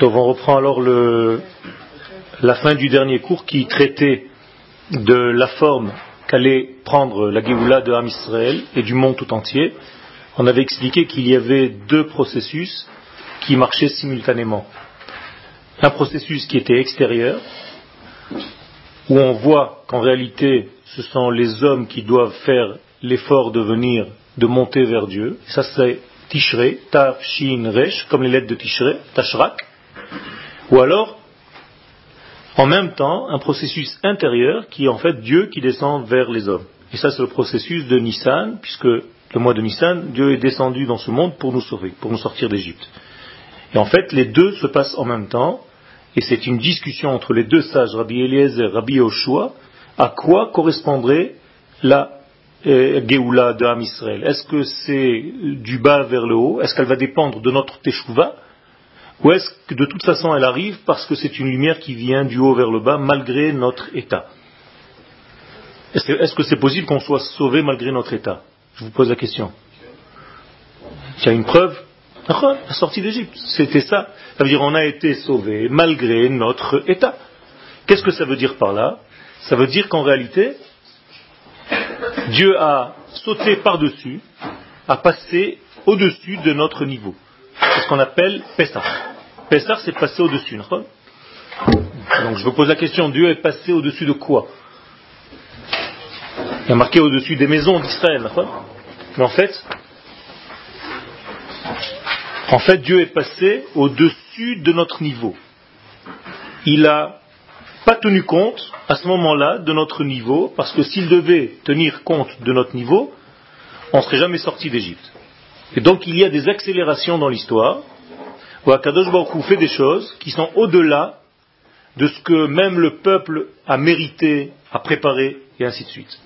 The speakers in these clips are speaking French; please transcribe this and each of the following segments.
Donc on reprend alors la fin du dernier cours qui traitait de la forme qu'allait prendre la Géoula de Ham Israël et du monde tout entier. On avait expliqué qu'il y avait deux processus qui marchaient simultanément. Un processus qui était extérieur, où on voit qu'en réalité ce sont les hommes qui doivent faire l'effort de venir, de monter vers Dieu. Ça c'est Tishrei, Taf, Shin, Resh, comme les lettres de Tishrei, Tashrak. Ou alors, en même temps, un processus intérieur qui est en fait Dieu qui descend vers les hommes. Et ça c'est le processus de Nissan, puisque le mois de Nissan, Dieu est descendu dans ce monde pour nous sauver, pour nous sortir d'Égypte. Et en fait, les deux se passent en même temps, et c'est une discussion entre les deux sages, Rabbi Eliezer et Rabbi Yoshua, à quoi correspondrait la Géoula de Ham Israël Est-ce que c'est du bas vers le haut? Est-ce qu'elle va dépendre de notre Teshuvah Ou est-ce que de toute façon elle arrive parce que c'est une lumière qui vient du haut vers le bas malgré notre état? Est-ce que c'est possible qu'on soit sauvé malgré notre état? Je vous pose la question. Il y a une preuve la sortie d'Égypte, c'était ça. Ça veut dire on a été sauvé malgré notre état. Qu'est-ce que ça veut dire par là? Ça veut dire qu'en réalité, Dieu a sauté par-dessus, a passé au-dessus de notre niveau. C'est ce qu'on appelle Pessah. Pessah, c'est passer au-dessus. Donc je vous pose la question, Dieu est passé au-dessus de quoi? Il a marqué au-dessus des maisons d'Israël. Mais en fait, en fait, Dieu est passé au-dessus de notre niveau. Il n'a pas tenu compte à ce moment-là de notre niveau, parce que s'il devait tenir compte de notre niveau, on ne serait jamais sorti d'Égypte. Et donc il y a des accélérations dans l'histoire, où Akadosh fait des choses qui sont au-delà de ce que même le peuple a mérité, a préparé, et ainsi de suite.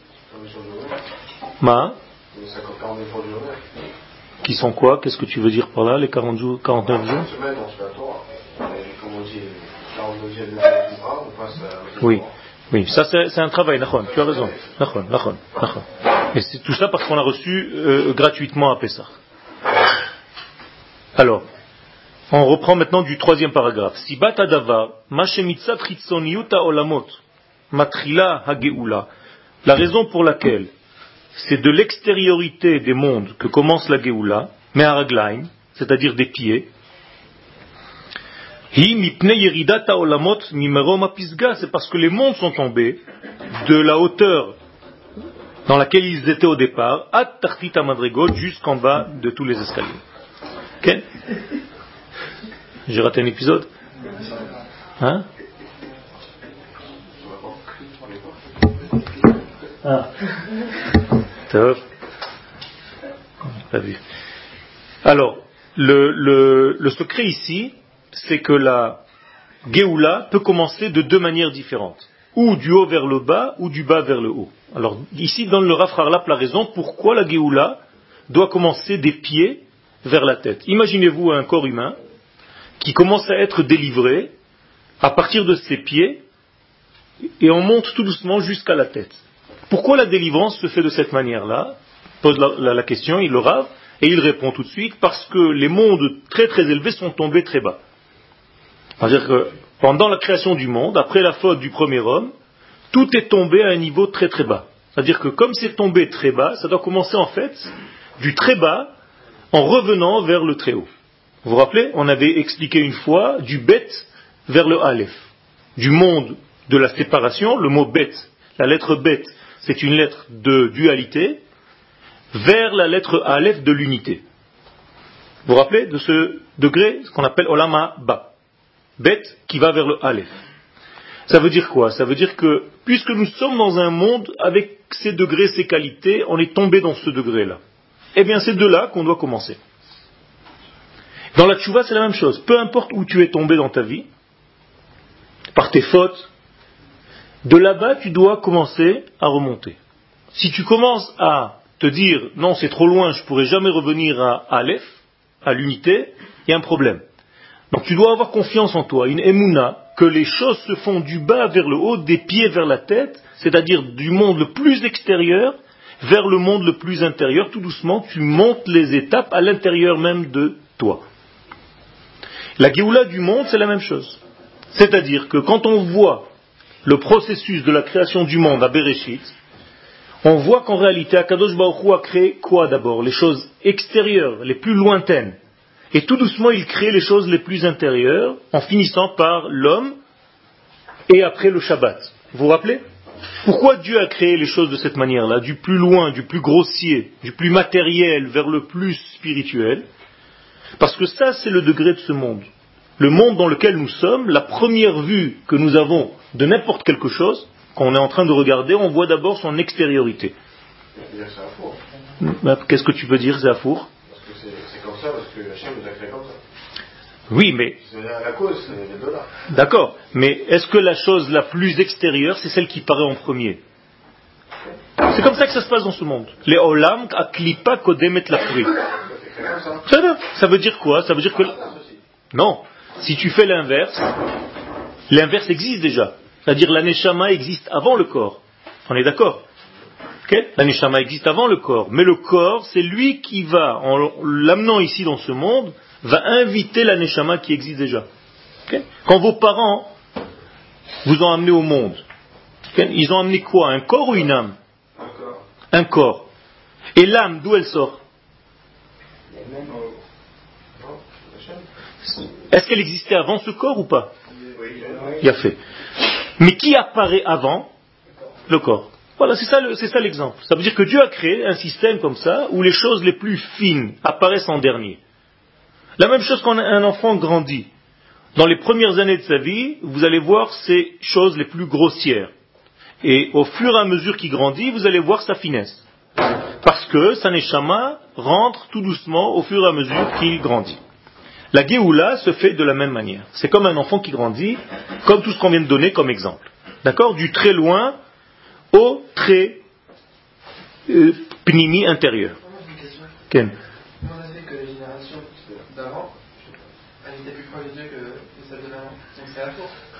Ma qui sont quoi? Qu'est-ce que tu veux dire par là, les 40 jours, 49 jours? Oui, oui, ça c'est un travail, tu as raison. Et c'est tout ça parce qu'on a reçu euh, gratuitement à Pessah. Alors, on reprend maintenant du troisième paragraphe. Sibat adava, olamot, matrila hageula. La raison pour laquelle c'est de l'extériorité des mondes que commence la Géoula, Meharaglaim, c'est-à-dire des pieds. C'est parce que les mondes sont tombés de la hauteur dans laquelle ils étaient au départ, à Tartita Madrigot, jusqu'en bas de tous les escaliers. Ok? J'ai raté un épisode? Hein? Ah. Alors, le, secret ici, c'est que la Géoula peut commencer de deux manières différentes. Ou du haut vers le bas, ou du bas vers le haut. Alors, ici, dans le Rafrarlap, la raison pourquoi la Géoula doit commencer des pieds vers la tête. Imaginez-vous un corps humain qui commence à être délivré à partir de ses pieds et on monte tout doucement jusqu'à la tête. Pourquoi la délivrance se fait de cette manière-là? Pose la, question, il le rave, et il répond tout de suite, parce que les mondes très très élevés sont tombés très bas. C'est-à-dire que pendant la création du monde, après la faute du premier homme, tout est tombé à un niveau très très bas. C'est-à-dire que comme c'est tombé très bas, ça doit commencer en fait du très bas en revenant vers le très haut. Vous vous rappelez On avait expliqué une fois du bet vers le aleph. Du monde de la séparation, le mot bet, la lettre bet, c'est une lettre de dualité, vers la lettre Aleph de l'unité. Vous vous rappelez de ce degré, ce qu'on appelle Olama Ba, bête qui va vers le Aleph. Ça veut dire quoi? Ça veut dire que puisque nous sommes dans un monde avec ces degrés, ces qualités, on est tombé dans ce degré-là. Eh bien, c'est de là qu'on doit commencer. Dans la tchouva, c'est la même chose. Peu importe où tu es tombé dans ta vie, par tes fautes, de là-bas, tu dois commencer à remonter. Si tu commences à te dire non, c'est trop loin, je ne pourrai jamais revenir à Aleph, à l'unité, il y a un problème. Donc tu dois avoir confiance en toi, une émouna, que les choses se font du bas vers le haut, des pieds vers la tête, c'est-à-dire du monde le plus extérieur vers le monde le plus intérieur. Tout doucement, tu montes les étapes à l'intérieur même de toi. La Géoula du monde, c'est la même chose. C'est-à-dire que quand on voit le processus de la création du monde à Bereshit, on voit qu'en réalité, Akadosh Baruch Hu a créé quoi d'abord? Les choses extérieures, les plus lointaines. Et tout doucement, il crée les choses les plus intérieures, en finissant par l'homme et après le Shabbat. Vous vous rappelez? Pourquoi Dieu a créé les choses de cette manière-là, du plus loin, du plus grossier, du plus matériel vers le plus spirituel Parce que ça, c'est le degré de ce monde. Le monde dans lequel nous sommes, la première vue que nous avons de n'importe quelque chose, quand on est en train de regarder, on voit d'abord son extériorité. Qu'est-ce que tu peux dire, c'est four Parce que c'est comme ça, parce que Hachem nous a créé comme ça. Oui, mais. La cause, c'est. D'accord, mais est-ce que la chose la plus extérieure, c'est celle qui paraît en premier? C'est comme ça que ça se passe dans ce monde. Les olam aklipa kodemet la Ça ça veut dire quoi? Ça veut dire que. Non, si tu fais l'inverse, l'inverse existe déjà. C'est-à-dire l'aneshama existe avant le corps. On est d'accord? Okay L'aneshama existe avant le corps. Mais le corps, c'est lui qui va, en l'amenant ici dans ce monde, va inviter l'aneshama qui existe déjà. Quand vos parents vous ont amené au monde, ils ont amené quoi? Un corps ou une âme? Un corps. Un corps. Et l'âme, d'où elle sort? Est-ce qu'elle existait avant ce corps ou pas? Il a fait. Mais qui apparaît avant Le corps? Voilà, c'est ça, l'exemple. Ça veut dire que Dieu a créé un système comme ça où les choses les plus fines apparaissent en dernier. La même chose quand un enfant grandit. Dans les premières années de sa vie, vous allez voir ces choses les plus grossières. Et au fur et à mesure qu'il grandit, vous allez voir sa finesse. Parce que sa neshama rentre tout doucement au fur et à mesure qu'il grandit. La Géoula se fait de la même manière. C'est comme un enfant qui grandit, comme tout ce qu'on vient de donner comme exemple. D'accord? Du très loin au très euh, pnimi intérieur. Ken.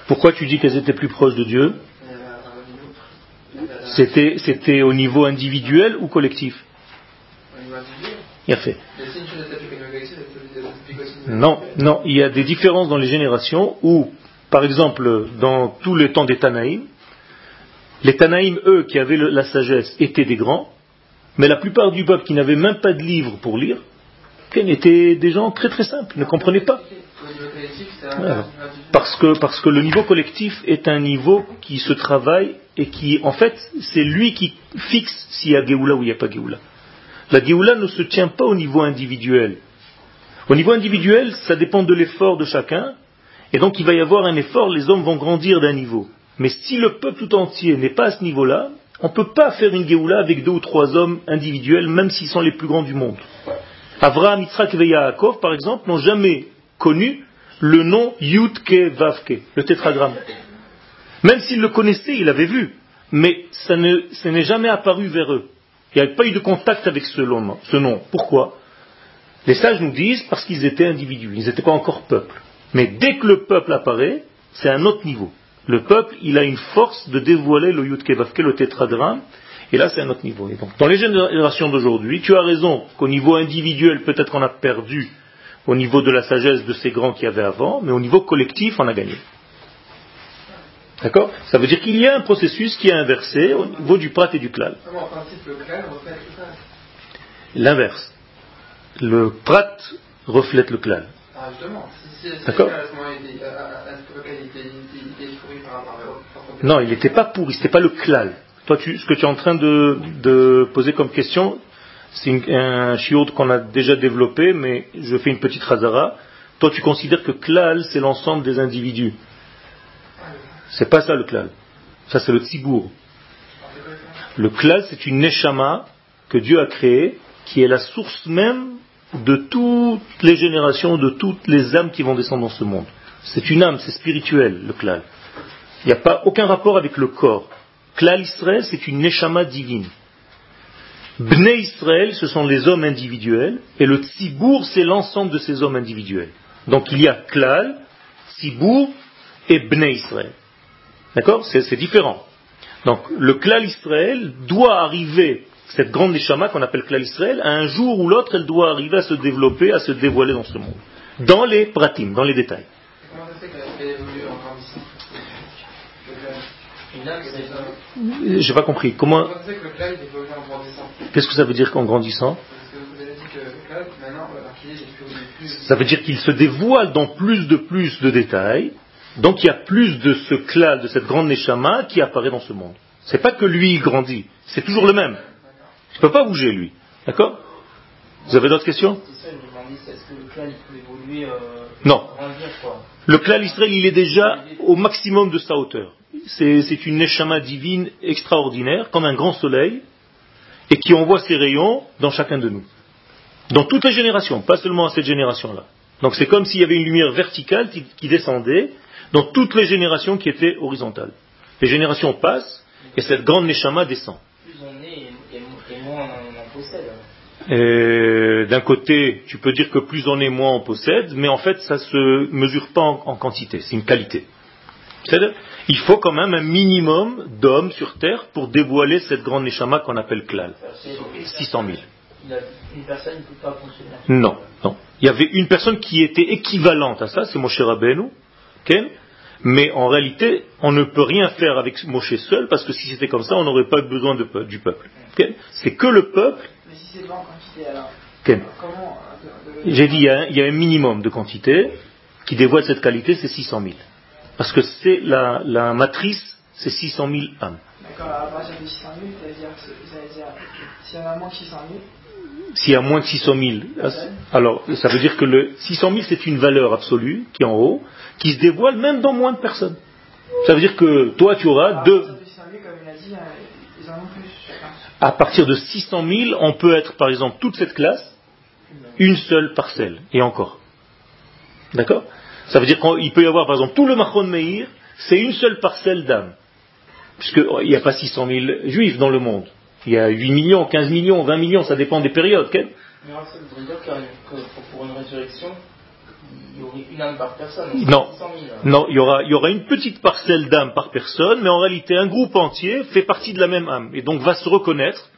Pourquoi tu dis qu'elles étaient plus proches de Dieu? C'était, c'était au niveau individuel ou collectif? Il a fait. Non, non, il y a des différences dans les générations où, par exemple, dans tous les temps des Tanaïm, les Tanaïm, eux, qui avaient la sagesse, étaient des grands, mais la plupart du peuple qui n'avait même pas de livre pour lire, étaient des gens très très simples, ne comprenaient pas. Parce que, le niveau collectif est un niveau qui se travaille et qui, en fait, c'est lui qui fixe s'il y a Géoula ou il n'y a pas Géoula. La Géoula ne se tient pas au niveau individuel. Au niveau individuel, ça dépend de l'effort de chacun, et donc il va y avoir un effort, les hommes vont grandir d'un niveau. Mais si le peuple tout entier n'est pas à ce niveau-là, on ne peut pas faire une Géoula avec deux ou trois hommes individuels, même s'ils sont les plus grands du monde. Avraham, Yitzhak et Yaakov, par exemple, n'ont jamais connu le nom Yudke Vavke, le tétragramme. Même s'ils le connaissaient, ils l'avaient vu, mais ça n'est jamais apparu vers eux. Il n'y avait pas eu de contact avec ce nom. Pourquoi? Les sages nous disent parce qu'ils étaient individus, ils n'étaient pas encore peuple. Mais dès que le peuple apparaît, c'est un autre niveau. Le peuple, il a une force de dévoiler le Yud Kevavke, le tétragramme, et là c'est un autre niveau. Dans les générations d'aujourd'hui, tu as raison qu'au niveau individuel, peut-être qu'on a perdu au niveau de la sagesse de ces grands qu'il y avait avant, mais au niveau collectif, on a gagné. D'accord? Ça veut dire qu'il y a un processus qui est inversé au niveau du prat et du klal. L'inverse. Le prat reflète le klal. Ah, D'accord Non, il n'était pas pourri, ce n'était pas le klal. Toi, ce que tu es en train de, poser comme question, c'est un shiur qu'on a déjà développé, mais je fais une petite razara. Toi, tu considères que klal, c'est l'ensemble des individus. C'est pas ça le klal. Ça, c'est le tzibour. Le klal, c'est une neshama que Dieu a créée, qui est la source même de toutes les générations, de toutes les âmes qui vont descendre dans ce monde. C'est une âme, c'est spirituel, le klal. Il n'y a pas aucun rapport avec le corps. Klal Israël, c'est une neshama divine. Bnei Israël, ce sont les hommes individuels, et le tzibour, c'est l'ensemble de ces hommes individuels. Donc il y a klal, tzibour et bnei Israël. D'accord? C'est différent. Donc le klal Israël doit arriver, cette grande neshama qu'on appelle klal Israël, à un jour ou l'autre, elle doit arriver à se développer, à se dévoiler dans ce monde. dans les pratim, dans les détails. C'est ça. J'ai pas compris. Comment Qu'est-ce que ça veut dire qu'en grandissant. Ça veut dire qu'il se dévoile dans plus de plus de détails. Donc il y a plus de ce clan, de cette grande neshama qui apparaît dans ce monde. C'est pas que lui il grandit, c'est toujours le même. Il ne peut pas bouger lui. D'accord Vous avez d'autres questions Non. Le clan Israël, il est déjà au maximum de sa hauteur. C'est c'est une neshama divine extraordinaire, comme un grand soleil, et qui envoie ses rayons dans chacun de nous. Dans toutes les générations, pas seulement à cette génération-là. Donc c'est comme s'il y avait une lumière verticale qui, qui descendait dans toutes les générations qui étaient horizontales. Les générations passent, et cette grande neshama descend. Plus on est, et, et- et moins on en, possède. Et D'un côté, tu peux dire que plus on est, moins on possède, mais en fait, ça se mesure pas en, en quantité, c'est une qualité. Il faut quand même un minimum d'hommes sur Terre pour dévoiler cette grande neshama qu'on appelle klal. C'est- 600 000. il a- Une personne ne peut pas fonctionner. Non, non. Il y avait une personne qui était équivalente à ça, c'est Moshe Rabbeinu, ok? Mais en réalité, on ne peut rien faire avec Moshe seul, parce que si c'était comme ça, on n'aurait pas besoin de du peuple. ok? C'est que le peuple, Mais si c'est devant en quantité, alors. ok Comment. euh, J'ai dit, il y, a un, il y a un minimum de quantité qui dévoile cette qualité, c'est 600 000. Parce que c'est la, la matrice, c'est 600 000 âmes. D'accord, à partir de 600 000, c'est-à-dire, s'il y en a moins que 600 000, S'il y a moins de 600 000, alors ça veut dire que le 600 000 c'est une valeur absolue qui est en haut, qui se dévoile même dans moins de personnes. Ça veut dire que toi tu auras à deux. partir de 600 000, comme il a dit, ils en ont plus chacun. À partir de 600 000, on peut être par exemple toute cette classe, une seule parcelle, et encore. D'accord? Ça veut dire qu'il peut y avoir par exemple tout le Machon Meir, c'est une seule parcelle d'âme. Puisqu'il n'y a pas 600 000 juifs dans le monde. Il y a 8 millions, 15 millions, 20 millions, ça dépend des périodes. ok Mais alors, ça voudrait dire que, pour une résurrection, il y aurait une âme par personne. Non. 600 000. Non, il y aura, il y aura une petite parcelle d'âme par personne, mais en réalité un groupe entier fait partie de la même âme, et donc va se reconnaître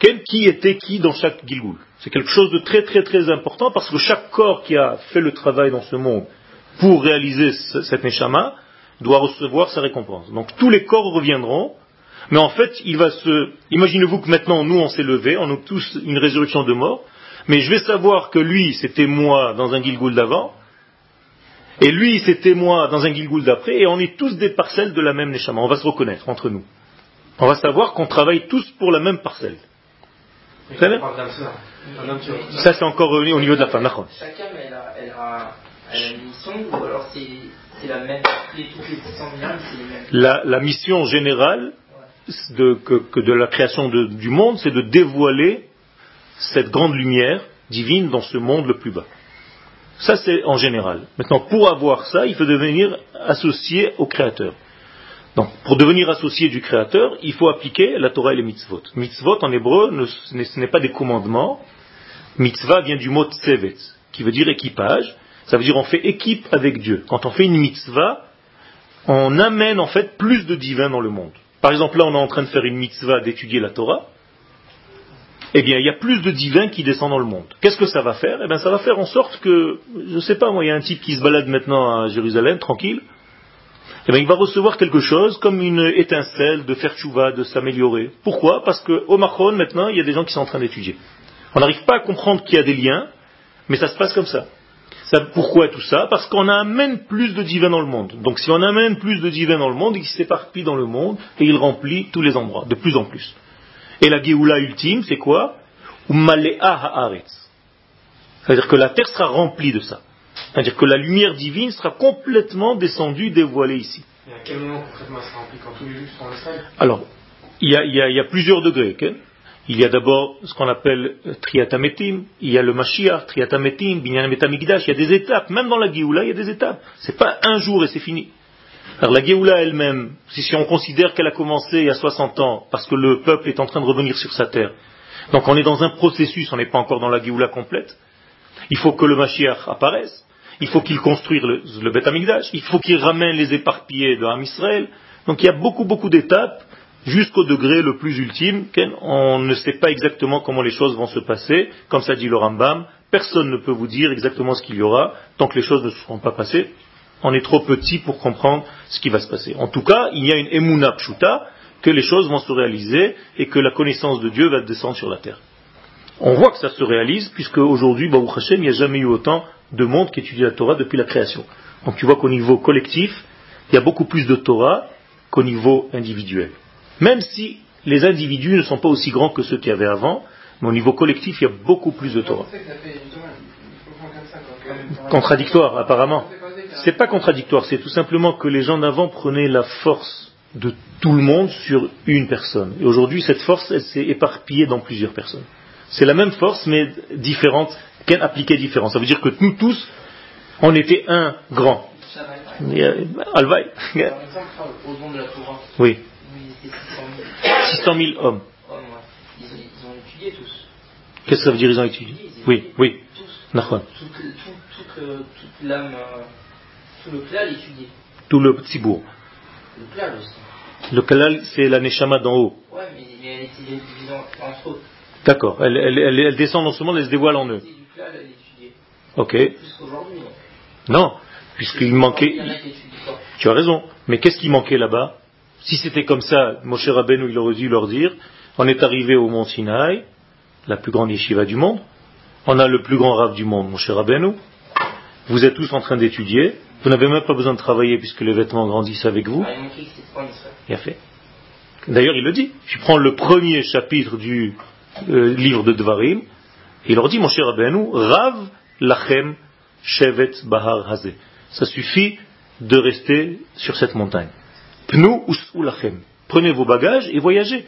quel qui était qui dans chaque Gilgoul. C'est quelque chose de très très très important parce que chaque corps qui a fait le travail dans ce monde pour réaliser ce- cette Neshama doit recevoir sa récompense. Donc tous les corps reviendront, mais en fait il va se... Imaginez-vous que maintenant nous on s'est levé, on a tous une résurrection de mort, mais je vais savoir que lui c'était moi dans un Gilgoul d'avant, et lui, c'était moi dans un Gilgoul d'après, et on est tous des parcelles de la même Neshama. On va se reconnaître entre nous. On va savoir qu'on travaille tous pour la même parcelle. Vous savez Ça, c'est encore au au niveau de la femme. âme, elle a, elle a, elle a une mission, ou alors c'est la même. Les, toutes les 600 000 âmes, c'est les mêmes? La, la mission générale de, que, de la création de- du monde, c'est de dévoiler cette grande lumière divine dans ce monde le plus bas. Ça, c'est en général. Maintenant, pour avoir ça, il faut devenir associé au Créateur. Donc, pour devenir associé du Créateur, il faut appliquer la Torah et les mitzvot. Mitzvot, en hébreu, ne- ce n'est- ce n'est pas des commandements. Mitzvah vient du mot tsevet, qui veut dire équipage. Ça veut dire on fait équipe avec Dieu. Quand on fait une mitzvah, on amène en fait plus de divin dans le monde. Par exemple, là, on est en train de faire une mitzvah d'étudier la Torah. Eh bien, il y a plus de divins qui descendent dans le monde. Qu'est-ce que ça va faire? Eh bien, ça va faire en sorte que, je ne sais pas, moi, il y a un type qui se balade maintenant à Jérusalem, tranquille. Eh bien, il va recevoir quelque chose comme une étincelle de faire tchouva, de s'améliorer. Pourquoi? Parce qu'au Machon, maintenant, il y a des gens qui sont en train d'étudier. On n'arrive pas à comprendre qu'il y a des liens, mais ça se passe comme ça. Ça- pourquoi tout ça Parce qu'on amène plus de divins dans le monde. Donc si on amène plus de divins dans le monde, il s'éparpille dans le monde et il remplit tous les endroits, de plus en plus. Et la Géoula ultime, c'est quoi. C'est-à-dire que la terre sera remplie de ça. C'est-à-dire que la lumière divine sera complètement descendue, dévoilée ici. Et à quel moment concrètement ça remplit quand tous les juifs sont en Israël Alors, il y a, y y plusieurs degrés. Il y a d'abord ce qu'on appelle Triatametim, il y a le Mashiach, Triatametim, Binyan Betamigdash, il y a des étapes. Même dans la Géoula, il y a des étapes. C'est pas un jour et c'est fini. Alors la Géoula elle-même, si, on considère qu'elle a commencé il y a 60 ans, parce que le peuple est en train de revenir sur sa terre, donc on est dans un processus, on n'est pas encore dans la Géoula complète, il faut que le Mashiach apparaisse, il faut qu'il construise le, le il faut qu'il ramène les éparpillés de Ham Israël. Donc il y a beaucoup, beaucoup d'étapes jusqu'au degré le plus ultime. On ne sait pas exactement comment les choses vont se passer. Comme ça dit le Rambam, personne ne peut vous dire exactement ce qu'il y aura tant que les choses ne se seront pas passées. On est trop petit pour comprendre ce qui va se passer. En tout cas, il y a une emuna pshuta que les choses vont se réaliser et que la connaissance de Dieu va descendre sur la terre. On voit que ça se réalise puisque aujourd'hui, Baruch Hashem, il n'y a jamais eu autant de monde qui étudie la Torah depuis la création. Donc tu vois qu'au niveau collectif, il y a beaucoup plus de Torah qu'au niveau individuel. Même si les individus ne sont pas aussi grands que ceux qu'il y avait avant, mais au niveau collectif, il y a beaucoup plus de Torah. Contradictoire, apparemment. C'est pas contradictoire, c'est tout simplement que les gens d'avant prenaient la force de tout le monde sur une personne. Et aujourd'hui, cette force, elle s'est éparpillée dans plusieurs personnes. C'est la même force, mais différente, qu'elle appliquée différente. Ça veut dire que nous tous, on était un grand. Euh, Alvaï. Oui, 600 000 600 000 hommes. ils, ont- étudié tous. Qu'est-ce que ça veut dire, ils ont étudié? Oui, oui. Tous. Toute l'âme, tout le klal étudié. Tout le tzibour. Le klal aussi. Le c'est la neshama d'en haut. Mais, elle était divisée. D'accord. Elle, elle- descend non seulement, elle se dévoile en eux. Ok. Non. Puisqu'il manquait. Tu as raison. Mais qu'est-ce qui manquait là-bas? Si c'était comme ça, Moshe Rabbeinu, il aurait dû leur dire, on est arrivé au mont Sinaï, la plus grande yeshiva du monde, on a le plus grand rave du monde, Moshe Rabbeinu, vous êtes tous en train d'étudier, vous n'avez même pas besoin de travailler puisque les vêtements grandissent avec vous, Ah, il a fait. D'ailleurs, il le dit. Je prends le premier chapitre du euh, livre de Dvarim, et il leur dit, mon cher Rabbeinu, Rav lachem shevet bahar hazeh. Ça suffit de rester sur cette montagne. Pnu us'u lachem. Prenez vos bagages et voyagez.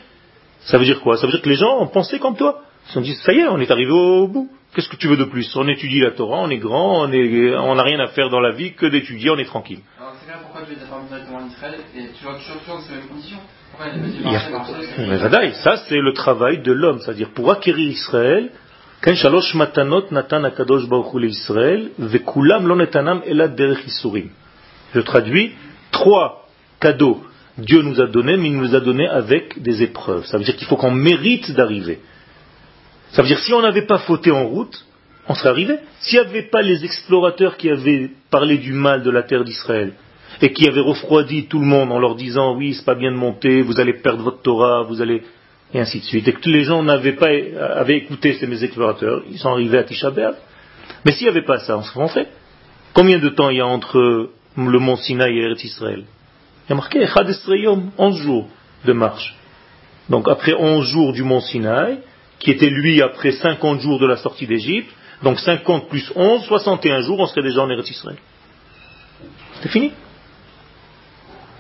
Ça veut dire quoi? Ça veut dire que les gens ont pensé comme toi. Ils se sont dit, ça y est, on est arrivé au bout. Qu'est-ce que tu veux de plus? On étudie la Torah, on est grand, on n'a rien à faire dans la vie que d'étudier, on est tranquille. Alors, c'est bien pourquoi pas mis directement en Israël et toujours, toujours, toujours dans ces mêmes conditions. Mais ça c'est le travail de l'homme, c'est-à-dire pour acquérir Israël, ken shalosh matanot natan akadosh baruch hu Israël, vekulam lo netanam elad derech isurim. Je traduis, trois cadeaux Dieu nous a donnés, mais il nous a donnés avec des épreuves. Ça veut dire qu'il faut qu'on mérite d'arriver. Ça veut dire si on n'avait pas fauté en route, on serait arrivé. S'il n'y avait pas les explorateurs qui avaient parlé du mal de la terre d'Israël et qui avaient refroidi tout le monde en leur disant oui, c'est pas bien de monter, vous allez perdre votre Torah, vous allez et ainsi de suite, et que les gens n'avaient pas avaient écouté ces mes explorateurs, ils sont arrivés à Tisha. Mais s'il n'y avait pas ça, on se rentrait. Combien de temps il y a entre le mont Sinaï et Eretz Israël? Il y a marqué Echad Yom, 11 jours de marche. Donc après 11 jours du mont Sinaï, qui était lui après 50 jours de la sortie d'Égypte, donc 50 plus 11, 61 jours, on serait déjà en Eretz Israël. C'était fini.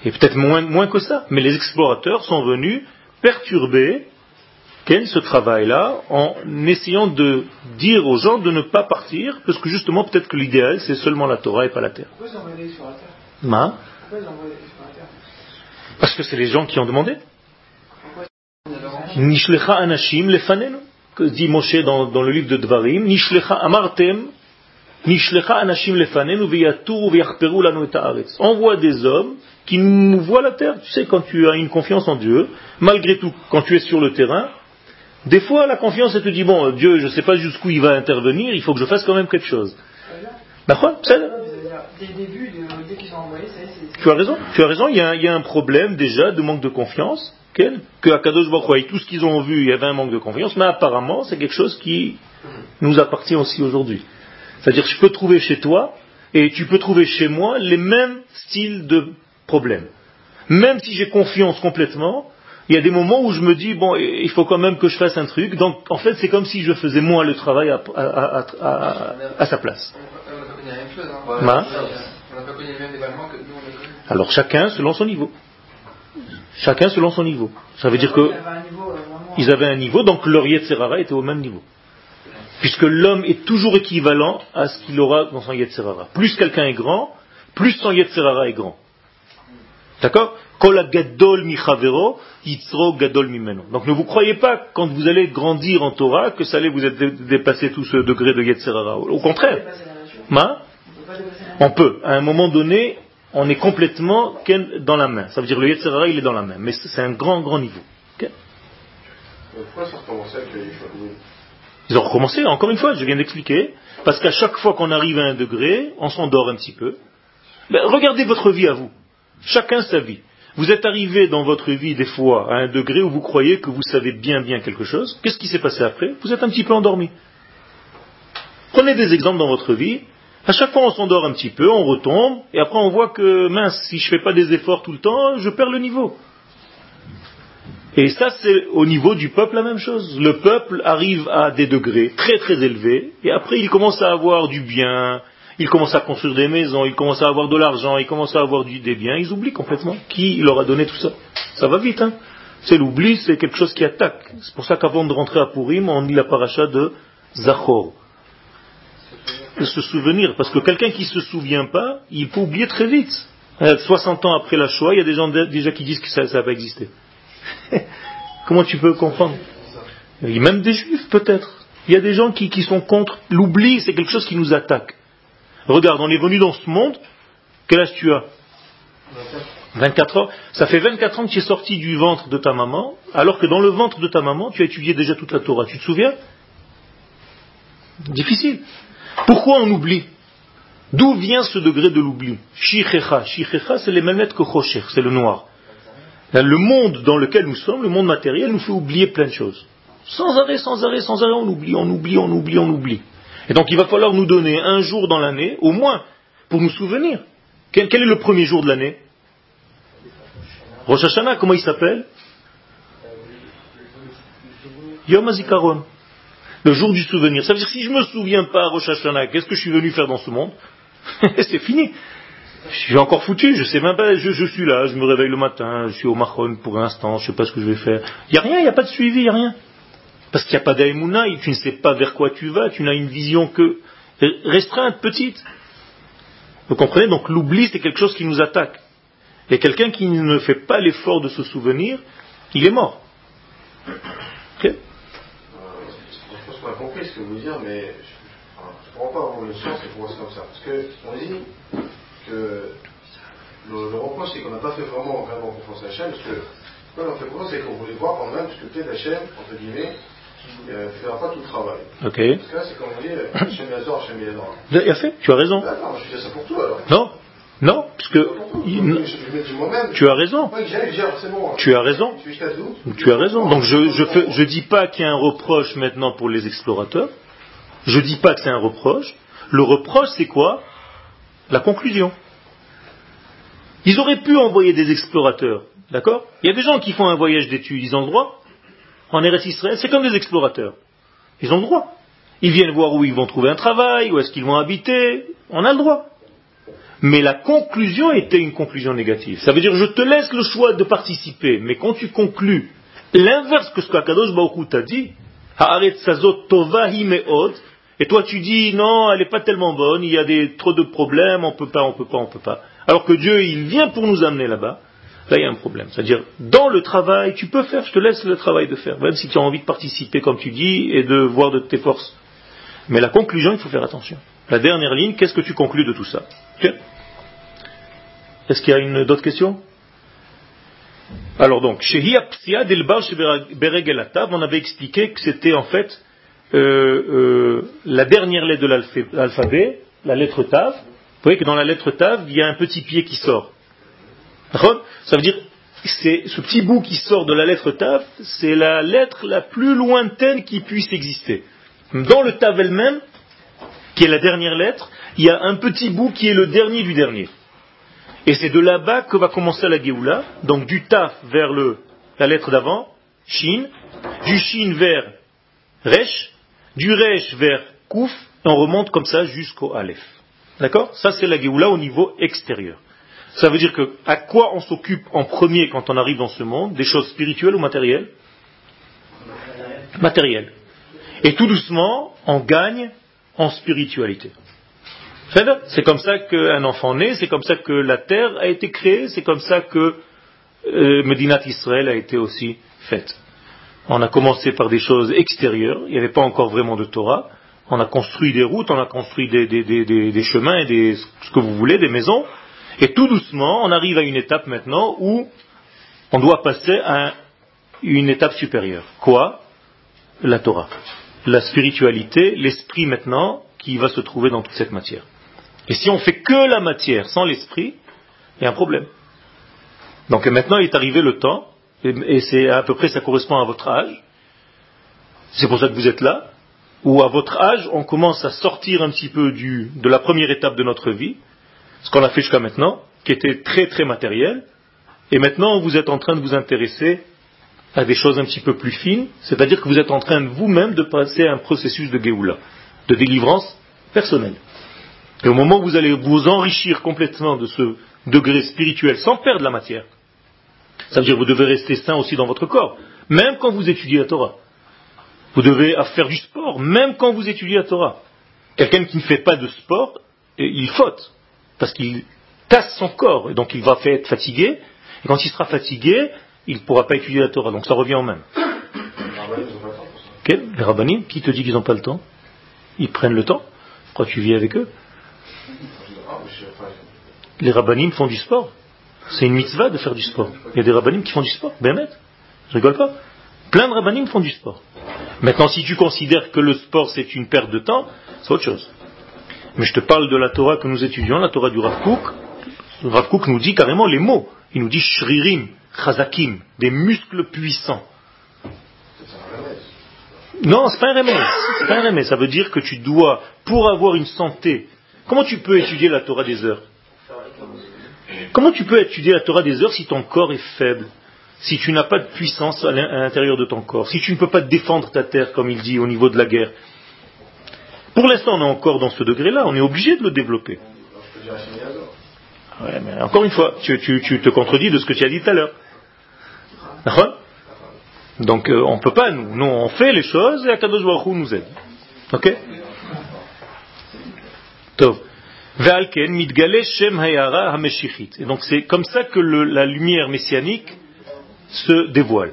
Et peut-être moins, moins que ça. Mais les explorateurs sont venus perturber ce travail-là en essayant de dire aux gens de ne pas partir, parce que justement peut-être que l'idéal c'est seulement la Torah et pas la terre. Pourquoi ils ont sur la terre? Ma? Parce que c'est les gens qui ont demandé. Nishlecha anashim lefanenu, que dit Moshe dans, dans le livre de Dvarim, Nishlecha amartem, Nishlecha anashim lefanenu veyaturu veyachperu lanu et haaretz. Envoie des hommes qui nous voient la terre. Tu sais, quand tu as une confiance en Dieu, malgré tout, quand tu es sur le terrain, des fois la confiance elle te dit, bon, Dieu, je ne sais pas jusqu'où il va intervenir, il faut que je fasse quand même quelque chose. D'accord Dès le début, de- dès qu'ils ont envoyé, ça y est, c'est. Tu as raison, tu as raison, il y a, un- problème déjà de manque de confiance, quel que Akadosh Baruch avec tout ce qu'ils ont vu, il y avait un manque de confiance, mais apparemment c'est quelque chose qui nous appartient aussi aujourd'hui. C'est-à-dire je peux trouver chez toi et tu peux trouver chez moi les mêmes styles de problèmes. Même si j'ai confiance complètement, il y a des moments où je me dis, bon, il faut quand même que je fasse un truc, donc en fait c'est comme si je faisais moi le travail à sa place. La même chose. Hein. Ma On n'a pas connu les mêmes dévalements que nous on a connus. Alors chacun selon son niveau. Chacun selon son niveau. Ça veut dire que Ils avaient un niveau euh, ils avaient un niveau, donc leur Yetzerara était au même niveau. Puisque l'homme est toujours équivalent à ce qu'il aura dans son Yetzerara. Plus quelqu'un est grand, plus son Yetzerara est grand. D'accord? Kol gadol mi chavero, yitzro gadol mimeno. Donc ne vous croyez pas, quand vous allez grandir en Torah, que ça allait vous dé- dépasser tout ce degré de Yetzerara. Au contraire. On peut. À un moment donné, on est complètement dans la main. Ça veut dire le Yetzirah, il est dans la main. Mais c'est un grand, grand niveau. Avec les Ils ont recommencé, encore une fois, je viens d'expliquer. Parce qu'à chaque fois qu'on arrive à un degré, on s'endort un petit peu. Ben, regardez votre vie à vous. Chacun sa vie. Vous êtes arrivé dans votre vie des fois à un degré où vous croyez que vous savez bien bien quelque chose. Qu'est-ce qui s'est passé après? Vous êtes un petit peu endormi. Prenez des exemples dans votre vie. À chaque fois on s'endort un petit peu, on retombe, et après on voit que mince, si je ne fais pas des efforts tout le temps, je perds le niveau. Et ça, c'est au niveau du peuple la même chose. Le peuple arrive à des degrés très très élevés, et après il commence à avoir du bien, il commence à construire des maisons, il commence à avoir de l'argent, il commence à avoir des biens, ils oublient complètement qui leur a donné tout ça. Ça va vite, hein C'est l'oubli, c'est quelque chose qui attaque. C'est pour ça qu'avant de rentrer à Purim, on dit la paracha de Zachor. Se souvenir, parce que quelqu'un qui ne se souvient pas, il peut oublier très vite. 60 ans après la Shoah, il y a des gens déjà qui disent que ça n'a pas existé. Comment tu peux comprendre? Même des juifs, peut-être. Il y a des gens qui, sont contre. L'oubli, c'est quelque chose qui nous attaque. Regarde, on est venu dans ce monde. Quel âge tu as? 24 ans. Ça fait 24 ans que tu es sorti du ventre de ta maman, alors que dans le ventre de ta maman, tu as étudié déjà toute la Torah. Tu te souviens? Difficile. Pourquoi on oublie? D'où vient ce degré de l'oubli? Shichecha. Shichecha, c'est les mêmes lettres que Chosher, c'est le noir. Le monde dans lequel nous sommes, le monde matériel, nous fait oublier plein de choses. Sans arrêt, sans arrêt, sans arrêt, on oublie, on oublie, on oublie, on oublie. Et donc il va falloir nous donner un jour dans l'année, au moins, pour nous souvenir. Quel, est le premier jour de l'année? Rosh comment il s'appelle? Yom HaZikaron. Le jour du souvenir. Ça veut dire si je ne me souviens pas Rosh Hashanah, qu'est-ce que je suis venu faire dans ce monde C'est fini. Je suis encore foutu, je sais même pas, je, suis là, je me réveille le matin, je suis au Mahon pour l'instant, je sais pas ce que je vais faire. Il n'y a rien, il n'y a pas de suivi, il n'y a rien. Parce qu'il n'y a pas d'aïmouna, tu ne sais pas vers quoi tu vas, tu n'as une vision que restreinte, petite. Vous comprenez? Donc l'oubli, c'est quelque chose qui nous attaque. Et quelqu'un qui ne fait pas l'effort de se souvenir, il est mort euh, Je pense qu'on a compris ce que vous dire, mais je ne comprends pas vraiment le sens et pourquoi c'est comme ça. Parce qu'on dit que le, reproche, c'est qu'on n'a pas fait vraiment vraiment confiance à Hachem, parce que quand on a fait confiance, c'est qu'on voulait voir quand même, parce que peut-être Hachem, entre guillemets, ne euh, fera pas tout le travail. Ok. Parce que là, c'est comme on dit, Hachem Yazor, Hachem Yazor. Il a fait, tu as raison. Bah, non, je fais ça pour toi alors. Non, non, puisque tu as raison. Tu as raison. Tu as raison. Donc je je, je dis pas qu'il y a un reproche maintenant pour les explorateurs. Je dis pas que c'est un reproche. Le reproche c'est quoi? La conclusion. Ils auraient pu envoyer des explorateurs, d'accord? Il y a des gens qui font un voyage d'études, ils ont le droit. En Eretz Israël, c'est comme des explorateurs. Ils ont le droit. Ils viennent voir où ils vont trouver un travail, où est-ce qu'ils vont habiter. On a le droit. Mais la conclusion était une conclusion négative. Ça veut dire, je te laisse le choix de participer, mais quand tu conclus l'inverse que ce qu'Akadosh Baruch t'a dit, et toi tu dis, non, elle n'est pas tellement bonne, il y a trop de problèmes, on peut pas, on peut pas, on peut pas. Alors que Dieu, il vient pour nous amener là-bas, là il y a un problème. C'est-à-dire, dans le travail, tu peux faire, je te laisse le travail de faire, même si tu as envie de participer comme tu dis et de voir de tes forces. Mais la conclusion, il faut faire attention. La dernière ligne, qu'est-ce que tu conclus de tout ça? Est-ce qu'il y a une d'autres questions? Alors donc, on avait expliqué que c'était en fait euh, euh, la dernière lettre de l'alphabet, la lettre Tav. Vous voyez que dans la lettre Tav, il y a un petit pied qui sort. Ça veut dire, c'est ce petit bout qui sort de la lettre Tav, c'est la lettre la plus lointaine qui puisse exister. Dans le Tav elle-même, qui est la dernière lettre, il y a un petit bout qui est le dernier du dernier. Et c'est de là-bas que va commencer la Géoula, donc du Taf vers la lettre d'avant, Shin, du Shin vers Resh, du Resh vers Kouf, et on remonte comme ça jusqu'au Aleph. D'accord? Ça c'est la Géoula au niveau extérieur. Ça veut dire que à quoi on s'occupe en premier quand on arrive dans ce monde? Des choses spirituelles ou matérielles? Matérielles. Et tout doucement, on gagne en spiritualité. C'est comme ça qu'un enfant naît, c'est comme ça que la terre a été créée, c'est comme ça que euh, Medinat Israël a été aussi faite. On a commencé par des choses extérieures, il n'y avait pas encore vraiment de Torah. On a construit des routes, on a construit des, chemins, des, ce que vous voulez, des maisons. Et tout doucement, on arrive à une étape maintenant où on doit passer à une étape supérieure. Quoi? La Torah. La spiritualité, l'esprit maintenant qui va se trouver dans toute cette matière. Et si on fait que la matière sans l'esprit, il y a un problème. Donc maintenant il est arrivé le temps, et c'est à peu près ça correspond à votre âge, c'est pour ça que vous êtes là, où à votre âge on commence à sortir un petit peu de la première étape de notre vie, ce qu'on a fait jusqu'à maintenant, qui était très très matériel, et maintenant vous êtes en train de vous intéresser à des choses un petit peu plus fines, c'est-à-dire que vous êtes en train vous-même de passer à un processus de Géoula, de délivrance personnelle. Et au moment où vous allez vous enrichir complètement de ce degré spirituel sans perdre la matière, ça veut dire que vous devez rester sain aussi dans votre corps, même quand vous étudiez la Torah. Vous devez faire du sport, même quand vous étudiez la Torah. Quelqu'un qui ne fait pas de sport, il faute, parce qu'il casse son corps, et donc il va être fatigué, et quand il sera fatigué, il ne pourra pas étudier la Torah, donc ça revient au même. Les rabbinim, qui te dit qu'ils n'ont pas le temps? Ils prennent le temps? Pourquoi tu vis avec eux? Les rabbinim font du sport. C'est une mitzvah de faire du sport. Il y a des rabbinim qui font du sport. Ben, je rigole pas. Plein de rabbinim font du sport. Maintenant, si tu considères que le sport c'est une perte de temps, c'est autre chose. Mais je te parle de la Torah que nous étudions, la Torah du Rav Kook. Le Rav Kook nous dit carrément les mots. Il nous dit shririm, des muscles puissants. Non, c'est pas un remède. C'est pas un remède. Ça veut dire que tu dois, pour avoir une santé, comment tu peux étudier la Torah des heures? Comment tu peux étudier la Torah des heures si ton corps est faible? Si tu n'as pas de puissance à l'intérieur de ton corps? Si tu ne peux pas défendre ta terre, comme il dit, au niveau de la guerre? Pour l'instant, on est encore dans ce degré-là. On est obligé de le développer. Encore une fois, tu, te contredis de ce que tu as dit tout à l'heure. Donc euh, on ne peut pas, nous. Nous, on fait les choses et Akadosh Baruch Hu nous aide. Ok. Et donc c'est comme ça que la lumière messianique se dévoile.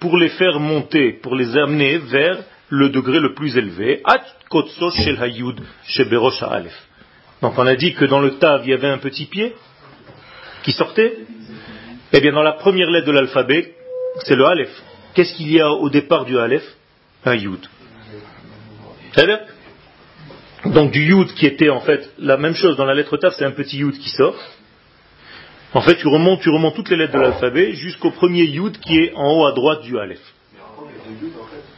Pour les faire monter, pour les amener vers le degré le plus élevé. Donc on a dit que dans le Tav, il y avait un petit pied qui sortait. Eh bien, dans la première lettre de l'alphabet, c'est le Aleph. Qu'est-ce qu'il y a au départ du Aleph? Un Yud. Donc du Yud qui était en fait la même chose dans la lettre Tav, c'est un petit Yud qui sort. En fait, tu remontes, tu remontes toutes les lettres de l'alphabet jusqu'au premier Yud qui est en haut à droite du Aleph.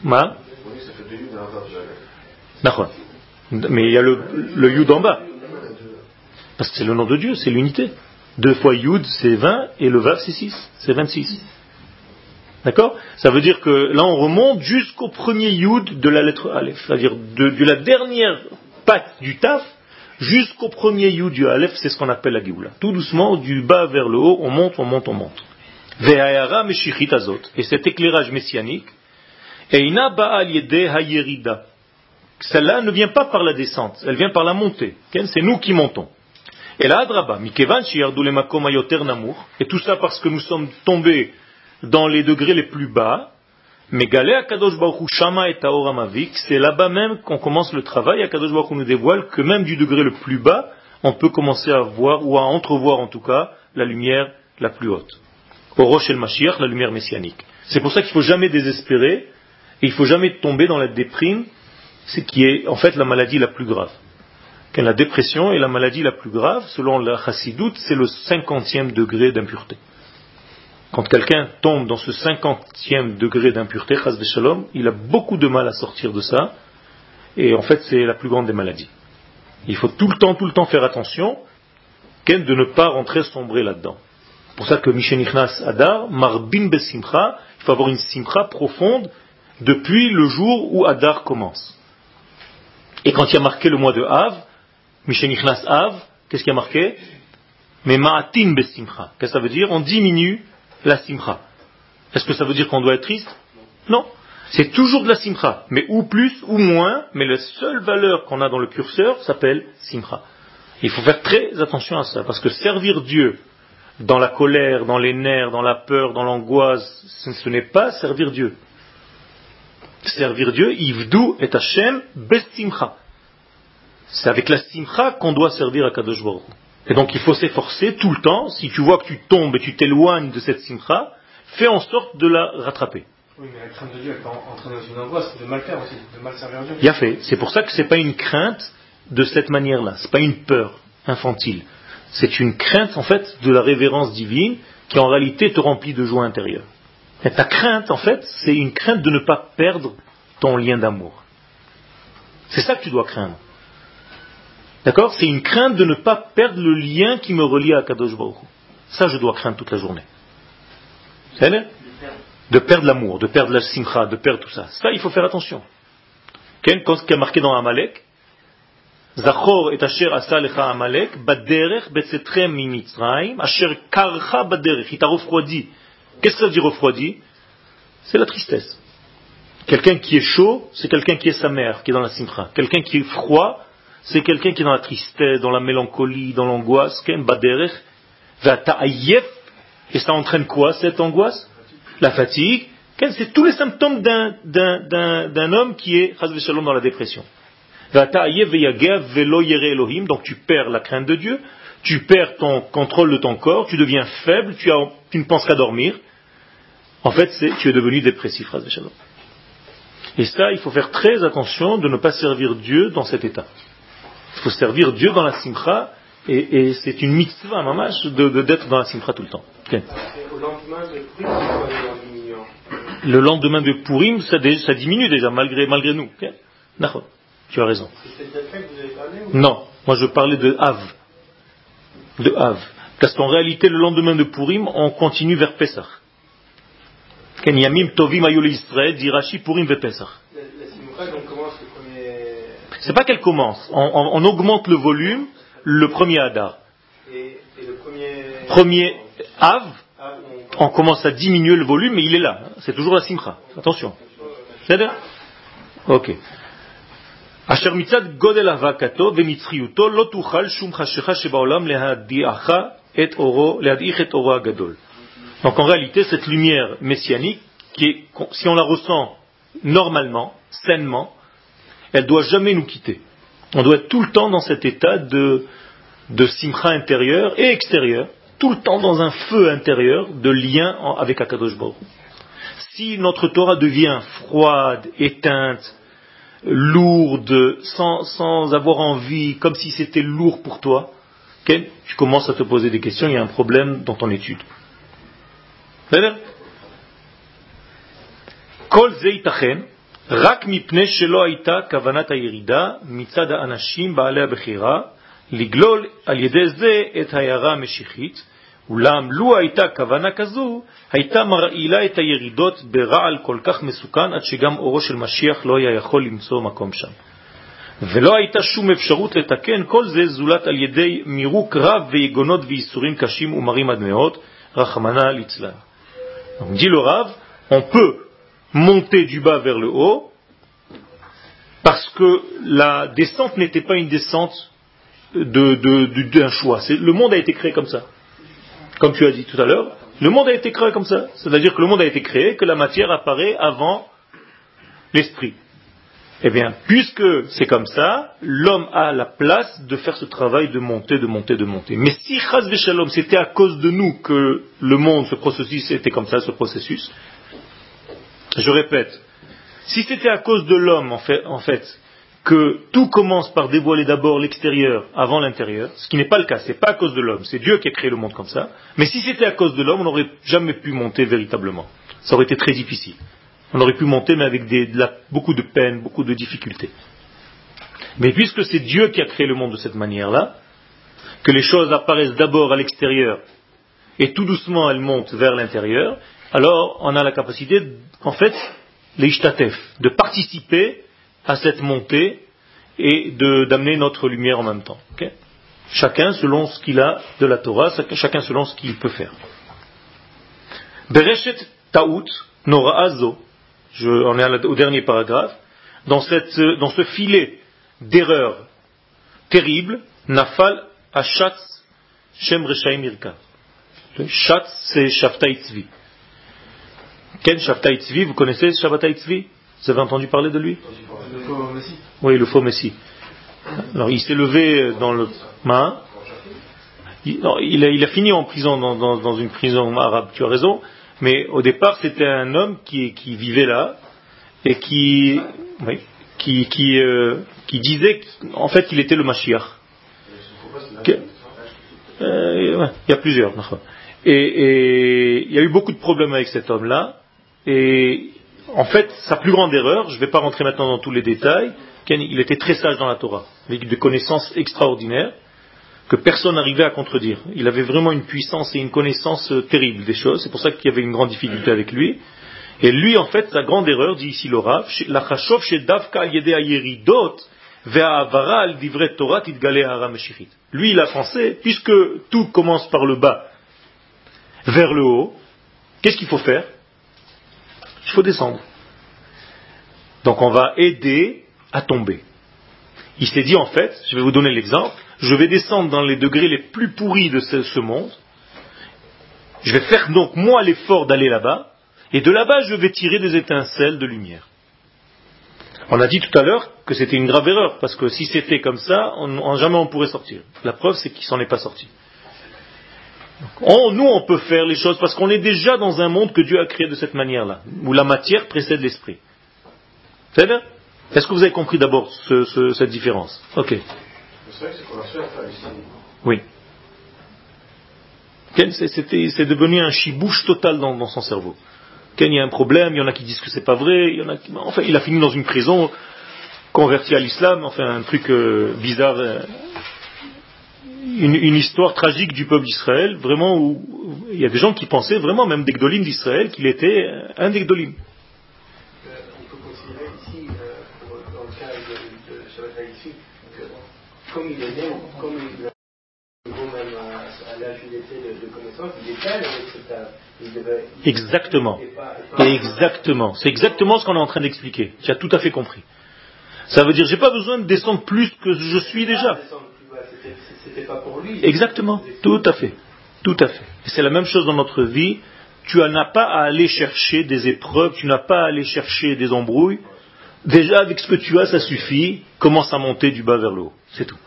Ma Mais il y a le, le Yud en bas. Parce que c'est le nom de Dieu, c'est l'unité. Deux fois Yud, c'est 20, et le Vav, c'est 6, c'est 26. D'accord? Ça veut dire que là, on remonte jusqu'au premier Yud de la lettre Aleph. C'est-à-dire de, la dernière patte du Taf jusqu'au premier Yud du Aleph, c'est ce qu'on appelle la Géoula. Tout doucement, du bas vers le haut, on monte, on monte, on monte. Et cet éclairage messianique, celle-là ne vient pas par la descente, elle vient par la montée. C'est nous qui montons. Et là, et tout ça parce que nous sommes tombés dans les degrés les plus bas, mais c'est là-bas même qu'on commence le travail, Akadosh Baruch nous dévoile que même du degré le plus bas, on peut commencer à voir, ou à entrevoir en tout cas, la lumière la plus haute. Au Roche el Mashiach, la lumière messianique. C'est pour ça qu'il ne faut jamais désespérer, et il ne faut jamais tomber dans la déprime, ce qui est en fait la maladie la plus grave la dépression est la maladie la plus grave, selon la chassidoute, c'est le cinquantième degré d'impureté. Quand quelqu'un tombe dans ce cinquantième degré d'impureté, il a beaucoup de mal à sortir de ça, et en fait c'est la plus grande des maladies. Il faut tout le temps, tout le temps faire attention de ne pas rentrer sombrer là-dedans. C'est pour ça que Mishenichnas Adar, Marbin Besimcha, il faut avoir une simcha profonde depuis le jour où Adar commence. Et quand il y a marqué le mois de Av, Mishenichnas Av, qu'est-ce qui a marqué? Mais Ma'atin Besimcha. Qu'est-ce que ça veut dire? On diminue la simcha. Est-ce que ça veut dire qu'on doit être triste? Non. C'est toujours de la simcha, mais ou plus ou moins, mais la seule valeur qu'on a dans le curseur s'appelle simcha. Il faut faire très attention à ça, parce que servir Dieu dans la colère, dans les nerfs, dans la peur, dans l'angoisse, ce n'est pas servir Dieu. Servir Dieu, Ivdu et Hashem Besimcha C'est avec la simcha qu'on doit servir à Kadosh Baruch. Et donc il faut s'efforcer tout le temps, si tu vois que tu tombes et tu t'éloignes de cette simcha, fais en sorte de la rattraper. Oui, mais la crainte de Dieu, elle peut entraîner dans une angoisse de mal faire aussi, de mal servir Dieu. Il a fait. C'est pour ça que ce n'est pas une crainte de cette manière-là. Ce n'est pas une peur infantile. C'est une crainte, en fait, de la révérence divine qui, en réalité, te remplit de joie intérieure. Et ta crainte, en fait, c'est une crainte de ne pas perdre ton lien d'amour. C'est ça que tu dois craindre. D'accord? C'est une crainte de ne pas perdre le lien qui me relie à Kadosh Baruch. Ça, je dois craindre toute la journée. De perdre l'amour, de perdre la simcha, de perdre tout ça. Ça, il faut faire attention. Quel ce qui a marqué dans Amalek Zachor et asher asa lecha Amalek, baderech betzetrem mimitzraim, asher karcha baderech. Il t'a refroidi. Qu'est-ce que ça dire refroidi? C'est la tristesse. Quelqu'un qui est chaud, c'est quelqu'un qui est sa mère, qui est dans la simcha. Quelqu'un qui est froid, c'est quelqu'un qui est dans la tristesse, dans la mélancolie, dans l'angoisse. Et ça entraîne quoi cette angoisse? La fatigue. C'est tous les symptômes d'un homme qui est dans la dépression. Donc tu perds la crainte de Dieu, tu perds ton contrôle de ton corps, tu deviens faible, tu, ne penses qu'à dormir. En fait, tu es devenu dépressif, Et ça, il faut faire très attention de ne pas servir Dieu dans cet état. Il faut servir Dieu dans la simcha, et, c'est une mitzvah, mamash, de, d'être dans la simcha tout le temps. Le lendemain de Purim, ça, ça diminue déjà, malgré, malgré nous. Tu as raison. Non, moi je parlais de Av. De Av. Parce qu'en réalité, le lendemain de Purim, on continue vers Pesach. Yamim Tovim Israël, dit Rashi Purim ve Pesach. C'est pas qu'elle commence. On, augmente le volume le premier Adar. Et, le premier... premier Av, on commence à diminuer le volume, mais il est là. C'est toujours la Simcha. Attention. C'est Ok. אשר מצד גודל אבקתו ומצחיותו לא תוכל שום חשיכה שבעולם להדיח את אורו, להדעיך את אורו הגדול. Donc en réalité, cette lumière messianique, qui est, si on la ressent normalement, sainement, elle doit jamais nous quitter. On doit être tout le temps dans cet état de, de simcha intérieur et extérieur, tout le temps dans un feu intérieur de lien avec Akadosh Baruch. Si notre Torah devient froide, éteinte, lourde, sans, sans avoir envie, comme si c'était lourd pour toi, tu commences à te poser des questions, il y a un problème dans ton étude. רק מפני שלא הייתה כוונת הירידה מצד האנשים בעלי הבחירה לגלול על ידי זה את ההערה המשיחית, אולם לו הייתה כוונה כזו, הייתה מרעילה את הירידות ברעל כל כך מסוכן עד שגם אורו של משיח לא היה יכול למצוא מקום שם. ולא הייתה שום אפשרות לתקן כל זה זולת על ידי מירוק רב ויגונות וייסורים קשים ומרים עד מאוד, רחמנה ליצלן. dit le on monter du bas vers le haut, parce que la descente n'était pas une descente d'un choix. Le monde a été créé comme ça. Comme tu as dit tout à l'heure, le monde a été créé comme ça. C'est-à-dire que le monde a été créé, que la matière apparaît avant l'esprit. Eh bien, puisque c'est comme ça, l'homme a la place de faire ce travail de monter, de monter, de monter. Mais si Chaz c'était à cause de nous que le monde, ce processus était comme ça, ce processus, je répète, si c'était à cause de l'homme, en fait, que tout commence par dévoiler d'abord l'extérieur avant l'intérieur, ce qui n'est pas le cas, c'est pas à cause de l'homme, c'est Dieu qui a créé le monde comme ça, mais si c'était à cause de l'homme, on n'aurait jamais pu monter véritablement. Ça aurait été très difficile. On aurait pu monter, mais avec beaucoup de peine, beaucoup de difficultés. Mais puisque c'est Dieu qui a créé le monde de cette manière-là, que les choses apparaissent d'abord à l'extérieur et tout doucement elles montent vers l'intérieur, alors on a la capacité, en fait, de participer à cette montée et d'amener notre lumière en même temps. chacun selon ce qu'il a de la Torah, chacun selon ce qu'il peut faire. Bereshet Taout, Nora Azo, je, on est au dernier paragraphe, dans, cette, dans ce filet d'erreur terrible, Nafal Ashatz Shem Reshaim Irka. Shatz, c'est Shaftai Tzvi. Ken Shabtai vous connaissez Shabtai Vous avez entendu parler de lui? Oui, le faux Messie. Alors il s'est levé dans le main. Il, a, fini en prison, dans, une prison arabe, tu as raison. Mais au départ, c'était un homme qui, vivait là et qui, oui, qui, euh, disait en fait qu'il était le Mashiach. Euh, il y a plusieurs. et il y a eu beaucoup de problèmes avec cet homme-là. Et en fait, sa plus grande erreur, je ne vais pas rentrer maintenant dans tous les détails, il était très sage dans la Torah, avec des connaissances extraordinaires que personne n'arrivait à contredire. Il avait vraiment une puissance et une connaissance euh, terrible des choses. C'est pour ça qu'il y avait une grande difficulté avec lui. Et lui, en fait, sa grande erreur, dit ici le Rav, la chashov chez Davka ve'ahavara al Torah. Lui, il a pensé, puisque tout commence par le bas vers le haut, qu'est-ce qu'il faut faire? Faut descendre. Donc on va aider à tomber. Il s'est dit en fait, je vais vous donner l'exemple, je vais descendre dans les degrés les plus pourris de ce, ce monde, je vais faire donc moi l'effort d'aller là-bas, et de là-bas je vais tirer des étincelles de lumière. On a dit tout à l'heure que c'était une grave erreur, parce que si c'était comme ça, on, on- jamais on pourrait sortir. La preuve c'est qu'il s'en est pas sorti. On- nous, on peut faire les choses parce qu'on est déjà dans un monde que Dieu a créé de cette manière-là, où la matière précède l'esprit. C'est bien? Est-ce que vous avez compris d'abord ce- ce- cette différence? Ok. Oui. Ken, c'est- devenu un chibouche total dans, dans son cerveau. Ken, il y a un problème, il y en a qui disent que c'est pas vrai, il y en a qui... Enfin, il a fini dans une prison, converti à l'islam, enfin un truc euh, bizarre, euh, une, une histoire tragique du peuple d'Israël, vraiment où il y a des gens qui pensaient vraiment, même des Gdolim d'Israël, qu'il était un des Gdolim. Euh, on peut considérer ici, euh, pour- dans le cas de, de Shabbat ici, que comme il est né, comme il bon, même à, à l'âge où il était de, de connaissance, il était avec cet âge. Il devait, il- Exactement. Exactement. C'est exactement ce qu'on est en train d'expliquer. Tu as tout à fait compris. Ça veut dire, j'ai pas besoin de descendre plus que je suis déjà. C'était- pas pour lui. Exactement, tout à fait, tout à fait. C'est la même chose dans notre vie. Tu n'as pas à aller chercher des épreuves, tu n'as pas à aller chercher des embrouilles. Déjà avec ce que tu as, ça suffit. Commence à monter du bas vers le haut, c'est tout.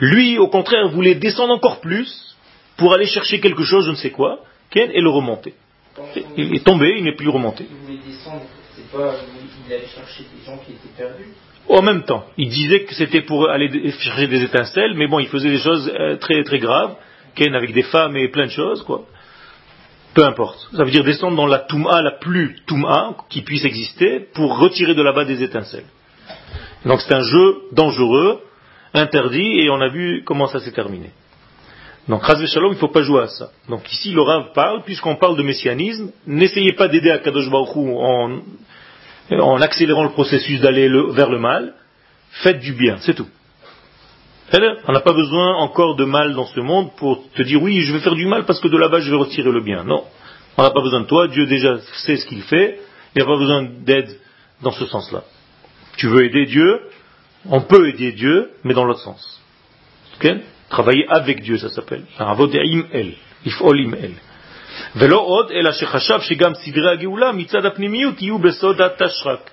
Lui, au contraire, voulait descendre encore plus pour aller chercher quelque chose, je ne sais quoi, Ken, et le remonter. Il est tombé, il n'est plus remonté. Il voulait descendre, c'est pas. Il allait chercher des gens qui étaient perdus. En même temps, il disait que c'était pour aller chercher des étincelles, mais bon, il faisait des choses euh, très très graves, avec des femmes et plein de choses, quoi. Peu importe. Ça veut dire descendre dans la Touma la plus Touma qui puisse exister pour retirer de là-bas des étincelles. Donc c'est un jeu dangereux, interdit, et on a vu comment ça s'est terminé. Donc, Razvé Shalom, il ne faut pas jouer à ça. Donc ici, le Rav parle, puisqu'on parle de messianisme, n'essayez pas d'aider à Kadosh Baruch Hu en, en accélérant le processus d'aller le- vers le mal, faites du bien, c'est tout. On n'a pas besoin encore de mal dans ce monde pour te dire oui, je vais faire du mal parce que de là-bas je vais retirer le bien. Non, on n'a pas besoin de toi, Dieu déjà sait ce qu'il fait, il n'y a pas besoin d'aide dans ce sens-là. Tu veux aider Dieu, on peut aider Dieu, mais dans l'autre sens. Ok? Travailler avec Dieu, ça s'appelle. Avod im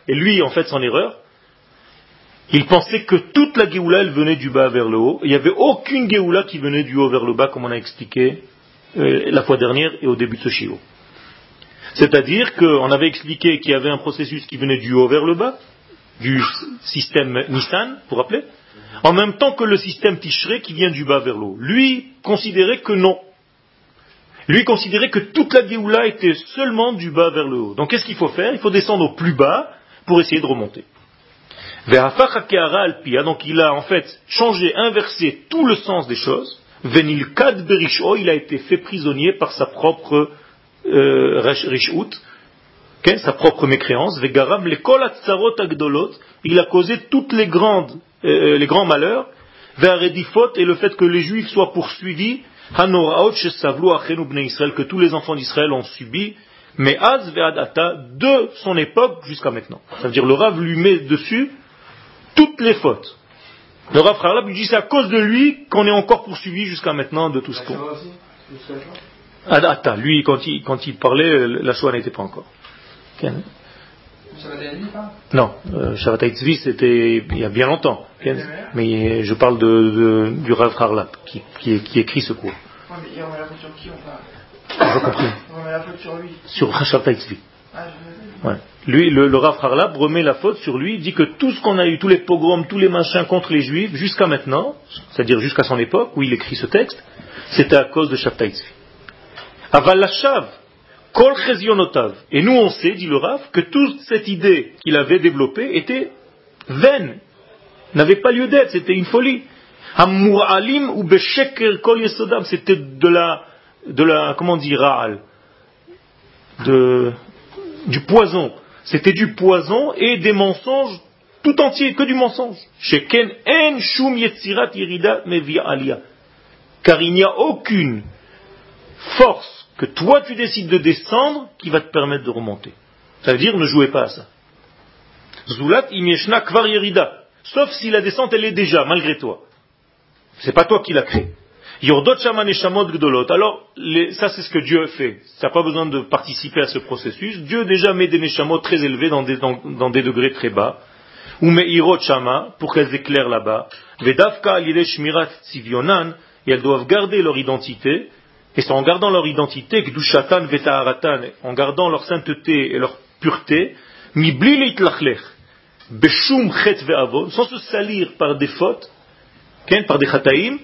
Et lui, en fait, son erreur, il pensait que toute la Géoula, elle venait du bas vers le haut. Il n'y avait aucune Géoula qui venait du haut vers le bas, comme on a expliqué euh, la fois dernière et au début de ce Shio. C'est-à-dire qu'on avait expliqué qu'il y avait un processus qui venait du haut vers le bas, du système Nissan, pour rappeler, en même temps que le système Tishré qui vient du bas vers le haut. Lui considérait que non. Lui considérait que toute la Géoula était seulement du bas vers le haut. Donc qu'est-ce qu'il faut faire? Il faut descendre au plus bas pour essayer de remonter. Donc il a en fait changé, inversé tout le sens des choses. Venilkad berisho, il a été fait prisonnier par sa propre euh, sa propre mécréance. Ve'garam lekol hatzarot agdolot, il a causé toutes les grandes, euh, les grands malheurs. Ve'aredifot, et le fait que les juifs soient poursuivis. Que tous les enfants d'Israël ont subi. Mais Az ve'adata, de son époque jusqu'à maintenant. Ça veut dire le Rav lui met dessus toutes les fautes. Le Rav Harlab lui dit c'est à cause de lui qu'on est encore poursuivi jusqu'à maintenant de tout ce qu'on. Adata, lui quand il, quand il parlait, la Shoah n'était pas encore. Ok. Shabbat Ayani, pas Non, euh, Shabbat c'était il y a bien longtemps. Mais je parle de, de- du Rav Harlap, qui, qui, qui écrit ce cours. Ouais, mais il remet la faute sur qui on parle? J'ai pas compris. On remet la faute sur lui. Sur Shabbat. Ah, je Ouais. Lui, le, le Rav Harlap remet la faute sur lui, dit que tout ce qu'on a eu, tous les pogroms, tous les machins contre les juifs, jusqu'à maintenant, c'est-à-dire jusqu'à son époque où il écrit ce texte, c'était à cause de Shabbat Lashav, Kol. Et nous on sait, dit le Rav, que toute cette idée qu'il avait développée était vaine, n'avait pas lieu d'être, c'était une folie. Hamuralim ou Besheker Kol Yesodam, c'était de la, de la, comment dire, Ra'al, de, du poison. C'était du poison et des mensonges tout entier, que du mensonge. Sheken en shum yetzirat yirida mevi aliyah. Car il n'y a aucune force que toi tu décides de descendre qui va te permettre de remonter. Ça veut dire ne jouez pas à ça. Zulat im yeshna kvar yerida. Sauf si la descente elle est déjà, malgré toi. C'est pas toi qui l'as créé. Yordot shama neshamot gdolot. Alors, ça c'est ce que Dieu fait. Ça n'a pas besoin de participer à ce processus. Dieu déjà met des neshamot très élevés dans des, dans, des degrés très bas. Ou meirot shama, pour qu'elles éclairent là-bas. Vedavka al yedei shmirat et elles doivent garder leur identité. Et c'est en gardant leur identité, Gdushatan vetaharatan, en gardant leur sainteté et leur pureté, mibli beshum chet ve'avon, sans se salir par des fautes, par des chataim,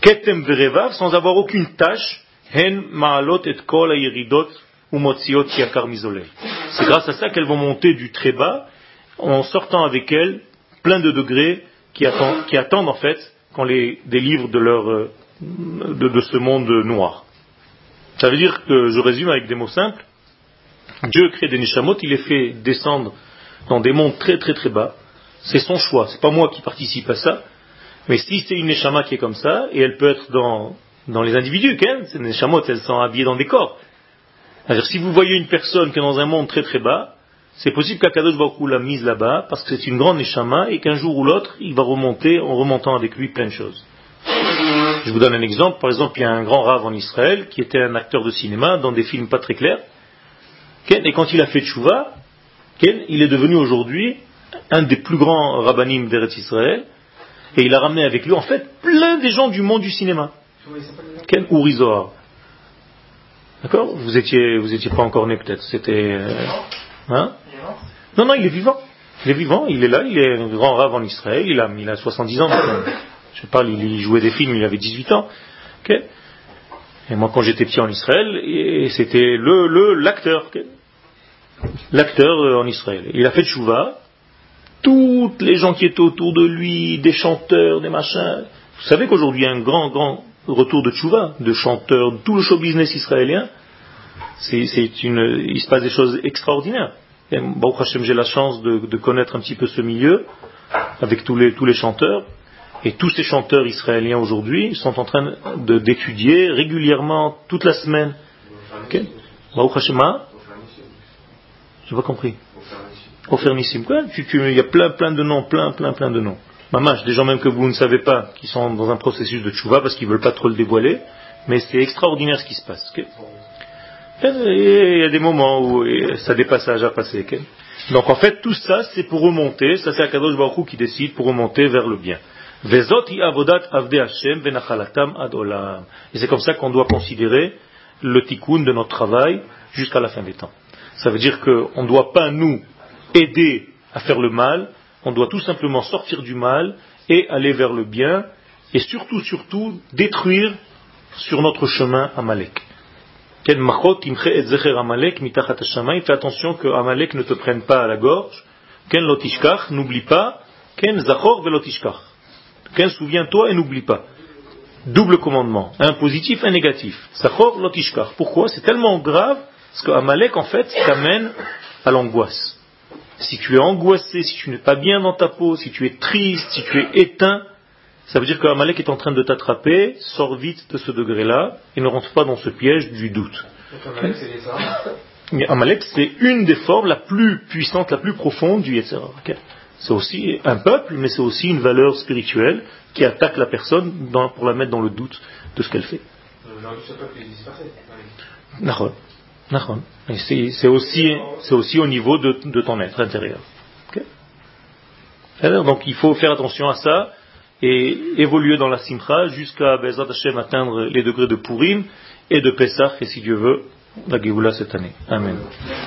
ketem verevav, sans avoir aucune tâche, hen ma'alot et kol hayeridot umotziot yakar mizolel. C'est grâce à ça qu'elles vont monter du très bas, en sortant avec elles plein de degrés qui attendent, qui attendent en fait qu'on les délivre de leur, euh, de, ce monde noir. Ça veut dire que, je résume avec des mots simples, Dieu crée des neshamot, il les fait descendre dans des mondes très très très bas. C'est son choix, c'est pas moi qui participe à ça. Mais si c'est une neshama qui est comme ça, et elle peut être dans, dans les individus, qu'elle, ces neshamot, elles sont habillées dans des corps. C'est-à-dire, si vous voyez une personne qui est dans un monde très très bas, c'est possible qu'Akadosh Baruch l'a mise là-bas, parce que c'est une grande neshama, et qu'un jour ou l'autre, il va remonter en remontant avec lui plein de choses. Je vous donne un exemple. Par exemple, il y a un grand rave en Israël qui était un acteur de cinéma dans des films pas très clairs. Et quand il a fait tchouva, il est devenu aujourd'hui un des plus grands rabbinim d'Eretz Israël. Et il a ramené avec lui, en fait, plein des gens du monde du cinéma. Ken Uri Zohar. D'accord? Vous étiez, vous étiez pas encore né peut-être. C'était, euh, hein? Non, non, il est vivant. Il est vivant. Il est là. Il est un grand rave en Israël. Il a, il a 70 ans. Je parle, il jouait des films. Il avait 18 ans. Ok et moi, quand j'étais petit en Israël, c'était le le l'acteur, l'acteur euh, en Israël. Il a fait chouva. Toutes les gens qui étaient autour de lui, des chanteurs, des machins. Vous savez qu'aujourd'hui, il y a un grand, grand retour de tchouva, de chanteurs, de tout le show business israélien. C'est, une, il se passe des choses extraordinaires. Et Hashem, j'ai la chance de, de connaître un petit peu ce milieu avec tous les, tous les chanteurs. Et tous ces chanteurs israéliens aujourd'hui sont en train d'étudier régulièrement toute la semaine. Ok hein? J'ai pas compris. Tu, Il y a plein, plein de noms, plein, plein, plein de noms. Mamash, des gens même que vous ne savez pas, qui sont dans un processus de tchouva parce qu'ils veulent pas trop le dévoiler. Mais c'est extraordinaire ce qui se passe. et il y a des moments où ça des passages à passer. Donc en fait, tout ça, c'est pour remonter, ça c'est Akadosh Baruch Hu qui décide pour remonter vers le bien. Et c'est comme ça qu'on doit considérer le tikkun de notre travail jusqu'à la fin des temps. Ça veut dire qu'on ne doit pas nous aider à faire le mal, on doit tout simplement sortir du mal et aller vers le bien, et surtout, surtout, détruire sur notre chemin Amalek. Fais attention que Amalek ne te prenne pas à la gorge. Ken n'oublie pas. Ken zachor velotishkach. Ken souviens-toi et n'oublie pas. Double commandement, un positif, un négatif. Zachor lotishkach. Pourquoi? C'est tellement grave parce que Amalek en fait t'amène à l'angoisse. Si tu es angoissé, si tu n'es pas bien dans ta peau, si tu es triste, si tu es éteint, ça veut dire que Amalek est en train de t'attraper, sors vite de ce degré-là et ne rentre pas dans ce piège du doute. Mais Amalek, c'est une des formes la plus puissante, la plus profonde du Yetzirah. C'est aussi un peuple, mais c'est aussi une valeur spirituelle qui attaque la personne dans- pour la mettre dans le doute de ce qu'elle fait. C'est aussi, aussi au niveau de, de ton être intérieur. Donc il faut faire attention à ça et évoluer dans la simcha jusqu'à Bezat Hashem atteindre les degrés de Purim et de Pesach, et si Dieu veut, la Géoula cette année. Amen.